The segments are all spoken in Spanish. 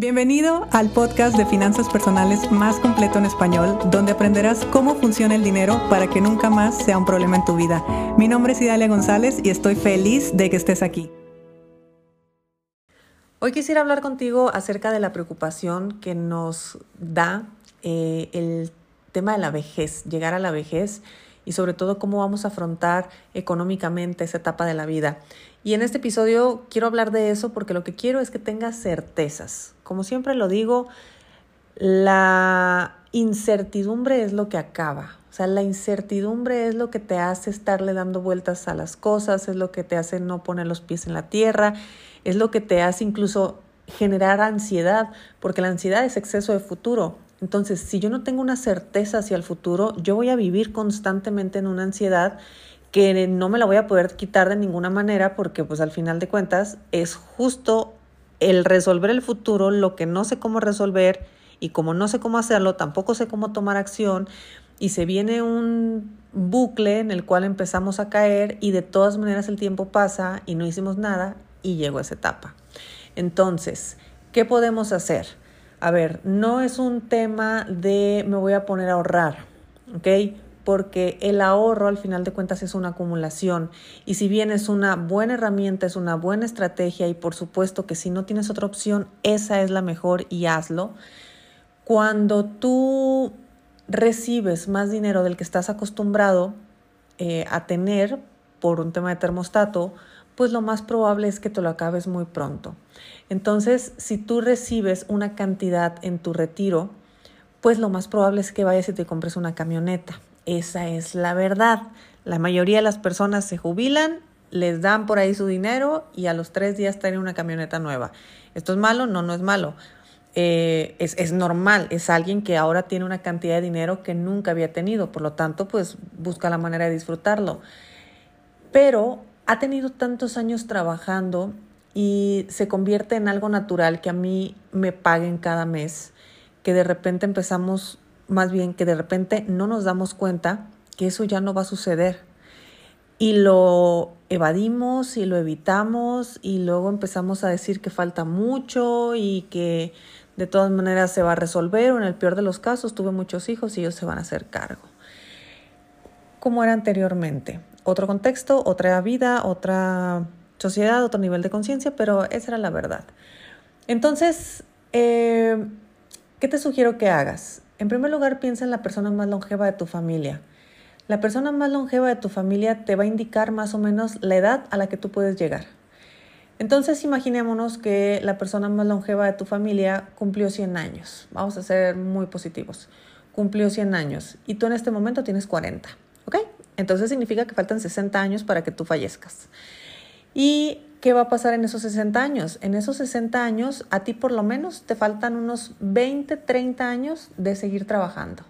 Bienvenido al podcast de finanzas personales más completo en español, donde aprenderás cómo funciona el dinero para que nunca más sea un problema en tu vida. Mi nombre es Idalia González y estoy feliz de que estés aquí. Hoy quisiera hablar contigo acerca de la preocupación que nos da eh, el tema de la vejez, llegar a la vejez y sobre todo cómo vamos a afrontar económicamente esa etapa de la vida. Y en este episodio quiero hablar de eso porque lo que quiero es que tengas certezas. Como siempre lo digo, la incertidumbre es lo que acaba. O sea, la incertidumbre es lo que te hace estarle dando vueltas a las cosas, es lo que te hace no poner los pies en la tierra, es lo que te hace incluso generar ansiedad, porque la ansiedad es exceso de futuro. Entonces, si yo no tengo una certeza hacia el futuro, yo voy a vivir constantemente en una ansiedad que no me la voy a poder quitar de ninguna manera porque pues al final de cuentas es justo el resolver el futuro lo que no sé cómo resolver y como no sé cómo hacerlo, tampoco sé cómo tomar acción y se viene un bucle en el cual empezamos a caer y de todas maneras el tiempo pasa y no hicimos nada y llegó esa etapa. Entonces, ¿qué podemos hacer? A ver, no es un tema de me voy a poner a ahorrar, ¿ok? Porque el ahorro al final de cuentas es una acumulación y si bien es una buena herramienta, es una buena estrategia y por supuesto que si no tienes otra opción, esa es la mejor y hazlo. Cuando tú recibes más dinero del que estás acostumbrado eh, a tener por un tema de termostato, pues lo más probable es que te lo acabes muy pronto. Entonces, si tú recibes una cantidad en tu retiro, pues lo más probable es que vayas y te compres una camioneta. Esa es la verdad. La mayoría de las personas se jubilan, les dan por ahí su dinero y a los tres días tienen una camioneta nueva. ¿Esto es malo? No, no es malo. Eh, es, es, normal, es alguien que ahora tiene una cantidad de dinero que nunca había tenido, por lo tanto, pues busca la manera de disfrutarlo. Pero ha tenido tantos años trabajando y se convierte en algo natural que a mí me paguen cada mes, que de repente empezamos más bien que de repente no nos damos cuenta que eso ya no va a suceder. Y lo evadimos y lo evitamos y luego empezamos a decir que falta mucho y que de todas maneras se va a resolver o en el peor de los casos tuve muchos hijos y ellos se van a hacer cargo. Como era anteriormente. Otro contexto, otra vida, otra sociedad, otro nivel de conciencia, pero esa era la verdad. Entonces, eh, ¿qué te sugiero que hagas? En primer lugar, piensa en la persona más longeva de tu familia. La persona más longeva de tu familia te va a indicar más o menos la edad a la que tú puedes llegar. Entonces imaginémonos que la persona más longeva de tu familia cumplió 100 años. Vamos a ser muy positivos. Cumplió 100 años y tú en este momento tienes 40. ¿Ok? Entonces significa que faltan 60 años para que tú fallezcas. Y ¿qué va a pasar en esos 60 años? En esos 60 años, a ti por lo menos te faltan unos 20, 30 años de seguir trabajando.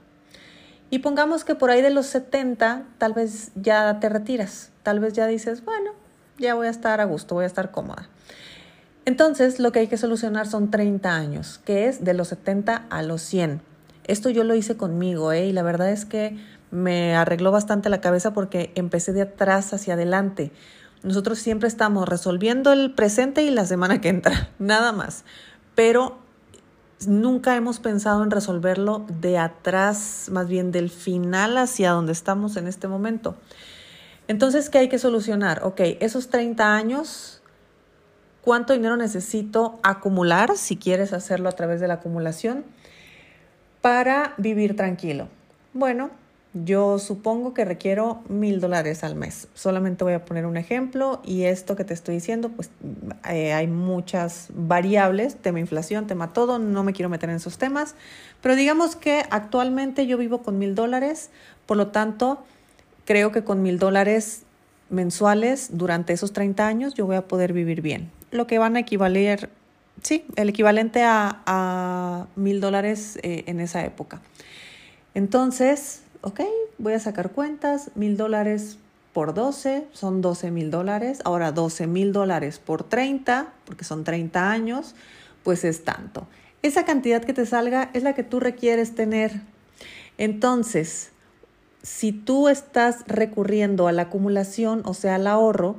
Y pongamos que por ahí de los 70 tal vez ya te retiras, tal vez ya dices, bueno, ya voy a estar a gusto, voy a estar cómoda. Entonces, lo que hay que solucionar son 30 años, que es de los 70 a los 100. Esto yo lo hice conmigo, ¿eh? Y la verdad es que me arregló bastante la cabeza porque empecé de atrás hacia adelante. Nosotros siempre estamos resolviendo el presente y la semana que entra, nada más. Pero nunca hemos pensado en resolverlo de atrás, más bien del final hacia donde estamos en este momento. Entonces, ¿qué hay que solucionar? Ok, esos 30 años, ¿cuánto dinero necesito acumular, si quieres hacerlo a través de la acumulación, para vivir tranquilo? Bueno, yo supongo que requiero mil dólares al mes. Solamente voy a poner un ejemplo y esto que te estoy diciendo, pues eh, hay muchas variables, tema inflación, tema todo, no me quiero meter en esos temas, pero digamos que actualmente yo vivo con mil dólares, por lo tanto, creo que con mil dólares mensuales durante esos 30 años yo voy a poder vivir bien. Lo que van a equivaler, sí, el equivalente a mil dólares eh, en esa época. Entonces, ok, voy a sacar cuentas, mil dólares por 12 son 12 mil dólares. Ahora 12 mil dólares por 30, porque son 30 años, pues es tanto. Esa cantidad que te salga es la que tú requieres tener. Entonces, si tú estás recurriendo a la acumulación, o sea, al ahorro,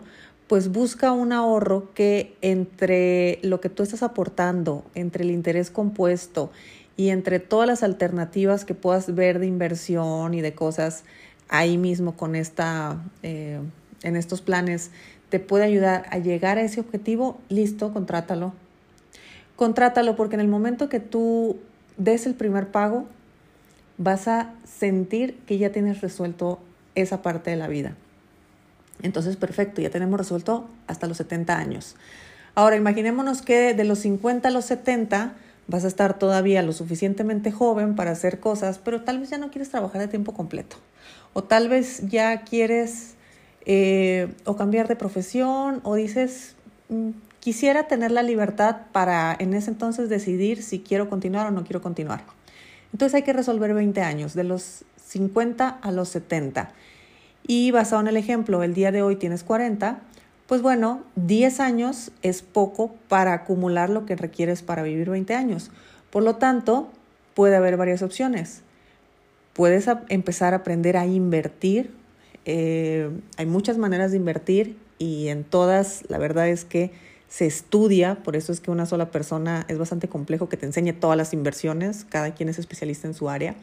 pues busca un ahorro que entre lo que tú estás aportando, entre el interés compuesto y entre todas las alternativas que puedas ver de inversión y de cosas ahí mismo con esta, eh, en estos planes, te puede ayudar a llegar a ese objetivo, listo, contrátalo. Contrátalo porque en el momento que tú des el primer pago, vas a sentir que ya tienes resuelto esa parte de la vida. Entonces, perfecto, ya tenemos resuelto hasta los 70 años. Ahora, imaginémonos que de los 50 a los 70 vas a estar todavía lo suficientemente joven para hacer cosas, pero tal vez ya no quieres trabajar de tiempo completo. O tal vez ya quieres eh, o cambiar de profesión o dices, mm, quisiera tener la libertad para en ese entonces decidir si quiero continuar o no quiero continuar. Entonces hay que resolver 20 años, de los 50 a los 70. Y basado en el ejemplo, el día de hoy tienes 40, pues bueno, 10 años es poco para acumular lo que requieres para vivir 20 años. Por lo tanto, puede haber varias opciones. Puedes empezar a aprender a invertir. Eh, hay muchas maneras de invertir y en todas la verdad es que se estudia, por eso es que una sola persona es bastante complejo que te enseñe todas las inversiones, cada quien es especialista en su área.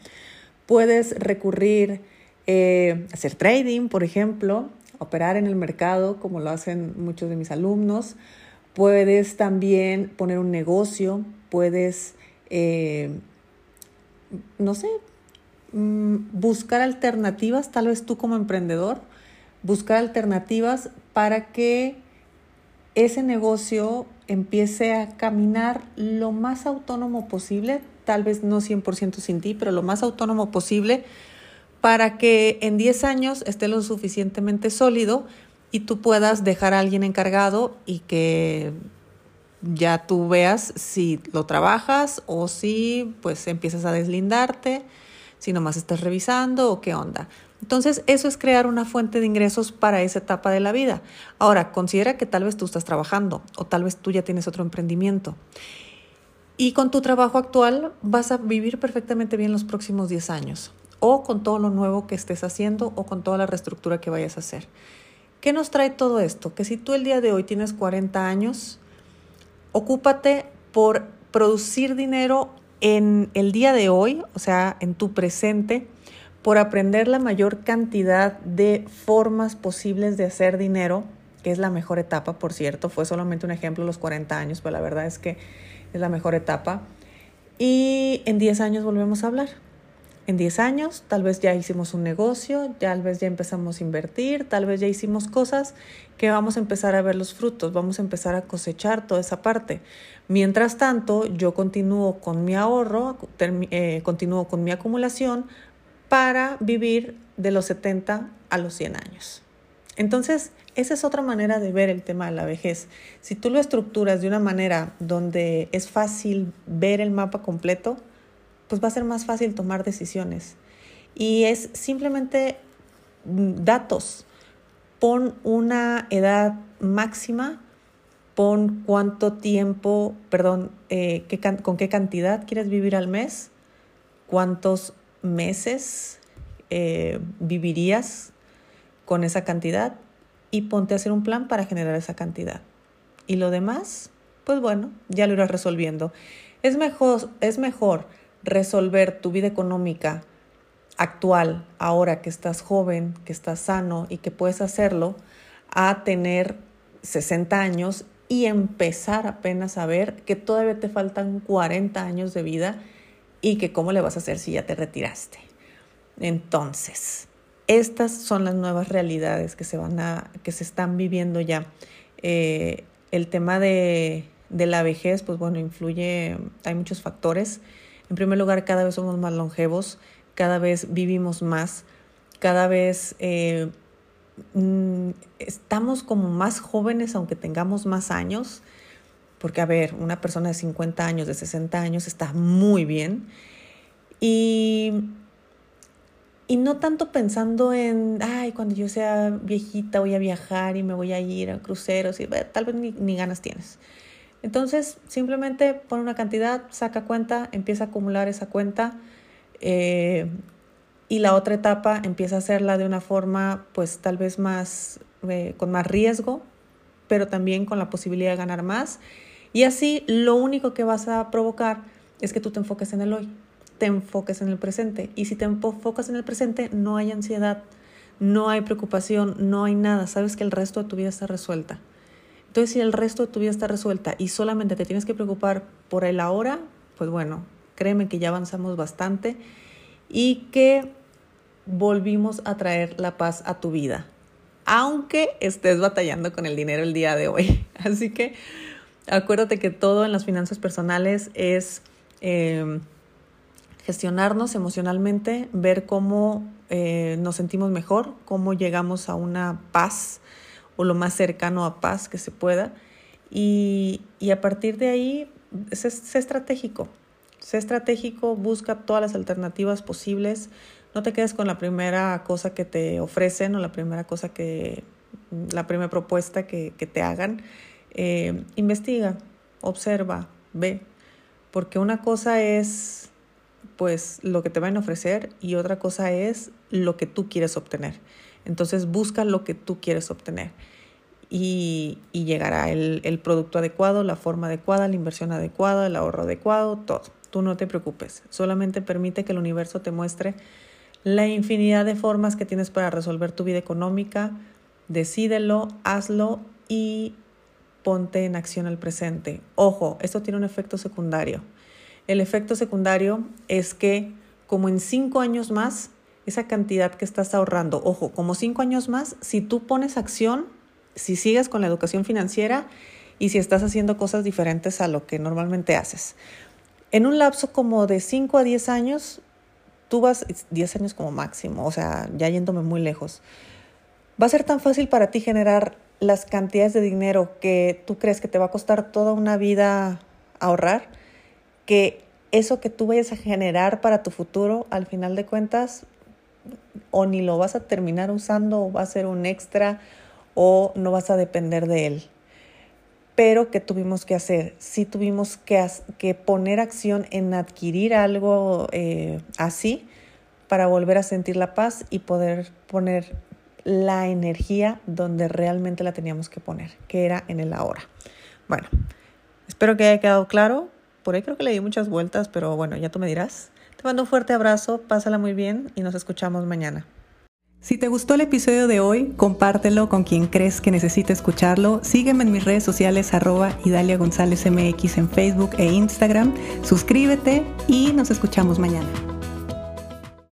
Puedes recurrir eh, hacer trading, por ejemplo, operar en el mercado como lo hacen muchos de mis alumnos. Puedes también poner un negocio, puedes, eh, no sé, mm, buscar alternativas, tal vez tú como emprendedor, buscar alternativas para que ese negocio empiece a caminar lo más autónomo posible, tal vez no 100% sin ti, pero lo más autónomo posible para que en 10 años esté lo suficientemente sólido y tú puedas dejar a alguien encargado y que ya tú veas si lo trabajas o si pues empiezas a deslindarte, si nomás estás revisando o qué onda. Entonces, eso es crear una fuente de ingresos para esa etapa de la vida. Ahora, considera que tal vez tú estás trabajando o tal vez tú ya tienes otro emprendimiento. Y con tu trabajo actual vas a vivir perfectamente bien los próximos 10 años o con todo lo nuevo que estés haciendo o con toda la reestructura que vayas a hacer. ¿Qué nos trae todo esto? Que si tú el día de hoy tienes 40 años, ocúpate por producir dinero en el día de hoy, o sea, en tu presente, por aprender la mayor cantidad de formas posibles de hacer dinero, que es la mejor etapa, por cierto, fue solamente un ejemplo los 40 años, pero la verdad es que es la mejor etapa. Y en 10 años volvemos a hablar en 10 años, tal vez ya hicimos un negocio, tal vez ya empezamos a invertir, tal vez ya hicimos cosas que vamos a empezar a ver los frutos, vamos a empezar a cosechar toda esa parte. Mientras tanto, yo continúo con mi ahorro, eh, continúo con mi acumulación para vivir de los 70 a los 100 años. Entonces, esa es otra manera de ver el tema de la vejez. Si tú lo estructuras de una manera donde es fácil ver el mapa completo, pues va a ser más fácil tomar decisiones. Y es simplemente mm, datos. Pon una edad máxima, pon cuánto tiempo, perdón, eh, con qué cantidad quieres vivir al mes, cuántos meses eh, vivirías con esa cantidad y ponte a hacer un plan para generar esa cantidad. Y lo demás, pues bueno, ya lo irás resolviendo. Es mejor, es mejor resolver tu vida económica actual, ahora que estás joven, que estás sano y que puedes hacerlo, a tener 60 años y empezar apenas a ver que todavía te faltan 40 años de vida y que cómo le vas a hacer si ya te retiraste. Entonces, estas son las nuevas realidades que se van a, que se están viviendo ya. Eh, el tema de, de la vejez, pues bueno, influye, hay muchos factores en primer lugar, cada vez somos más longevos, cada vez vivimos más, cada vez eh, mm, estamos como más jóvenes aunque tengamos más años, porque a ver, una persona de 50 años, de 60 años está muy bien. Y, y no tanto pensando en, ay, cuando yo sea viejita voy a viajar y me voy a ir a cruceros, y tal vez ni ganas tienes. Entonces, simplemente pone una cantidad, saca cuenta, empieza a acumular esa cuenta eh, y la otra etapa empieza a hacerla de una forma, pues tal vez más, eh, con más riesgo, pero también con la posibilidad de ganar más. Y así lo único que vas a provocar es que tú te enfoques en el hoy, te enfoques en el presente. Y si te enfocas en el presente, no hay ansiedad, no hay preocupación, no hay nada. Sabes que el resto de tu vida está resuelta. Entonces, si el resto de tu vida está resuelta y solamente te tienes que preocupar por el ahora, pues bueno, créeme que ya avanzamos bastante y que volvimos a traer la paz a tu vida, aunque estés batallando con el dinero el día de hoy. Así que acuérdate que todo en las finanzas personales es eh, gestionarnos emocionalmente, ver cómo eh, nos sentimos mejor, cómo llegamos a una paz o lo más cercano a paz que se pueda. Y, a partir de ahí, sé, estratégico. Sé estratégico, busca todas las alternativas posibles. No te quedes con la primera cosa que te ofrecen o la primera cosa que, la primera propuesta que, te hagan. Eh, investiga, observa, ve. Porque una cosa es pues lo que te van a ofrecer y otra cosa es lo que tú quieres obtener. Entonces busca lo que tú quieres obtener y, llegará el, el, producto adecuado, la forma adecuada, la inversión adecuada, el ahorro adecuado, todo. Tú no te preocupes, solamente permite que el universo te muestre la infinidad de formas que tienes para resolver tu vida económica. Decídelo, hazlo y ponte en acción al presente. Ojo, esto tiene un efecto secundario. El efecto secundario es que como en cinco años más, esa cantidad que estás ahorrando, ojo, como cinco años más, si tú pones acción, si sigues con la educación financiera y si estás haciendo cosas diferentes a lo que normalmente haces. En un lapso como de 5 a 10 años, tú vas, 10 años como máximo, o sea, ya yéndome muy lejos, va a ser tan fácil para ti generar las cantidades de dinero que tú crees que te va a costar toda una vida ahorrar, que eso que tú vayas a generar para tu futuro, al final de cuentas, o ni lo vas a terminar usando o va a ser un extra o no vas a depender de él. Pero ¿qué tuvimos que hacer? Sí tuvimos que, que poner acción en adquirir algo eh, así para volver a sentir la paz y poder poner la energía donde realmente la teníamos que poner, que era en el ahora. Bueno, espero que haya quedado claro. Por ahí creo que le di muchas vueltas, pero bueno, ya tú me dirás. Te mando un fuerte abrazo, pásala muy bien y nos escuchamos mañana. Si te gustó el episodio de hoy, compártelo con quien crees que necesite escucharlo. Sígueme en mis redes sociales arroba Idalia González MX en Facebook e Instagram. Suscríbete y nos escuchamos mañana.